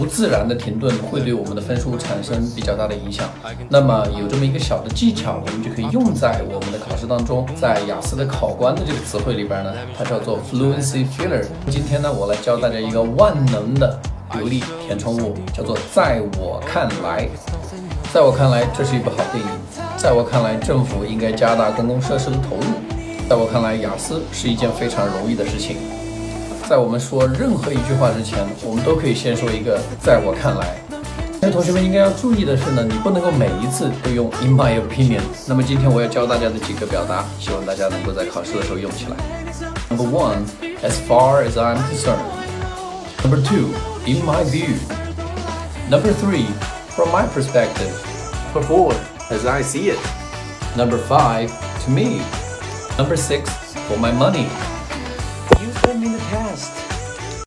不自然的停顿会对我们的分数产生比较大的影响。那么有这么一个小的技巧，我们就可以用在我们的考试当中。在雅思的考官的这个词汇里边呢，它叫做 fluency filler。今天呢，我来教大家一个万能的流利填充物，叫做在我看来。在我看来，这是一部好电影。在我看来，政府应该加大公共设施的投入。在我看来，雅思是一件非常容易的事情。在我们说任何一句话之前，我们都可以先说一个“在我看来”。那同学们应该要注意的是呢，你不能够每一次都用 “in my opinion”。那么今天我要教大家的几个表达，希望大家能够在考试的时候用起来。Number one, as far as I'm concerned. Number two, in my view. Number three, from my perspective. Number four, as I see it. Number five, to me. Number six, for my money. Let me in the past.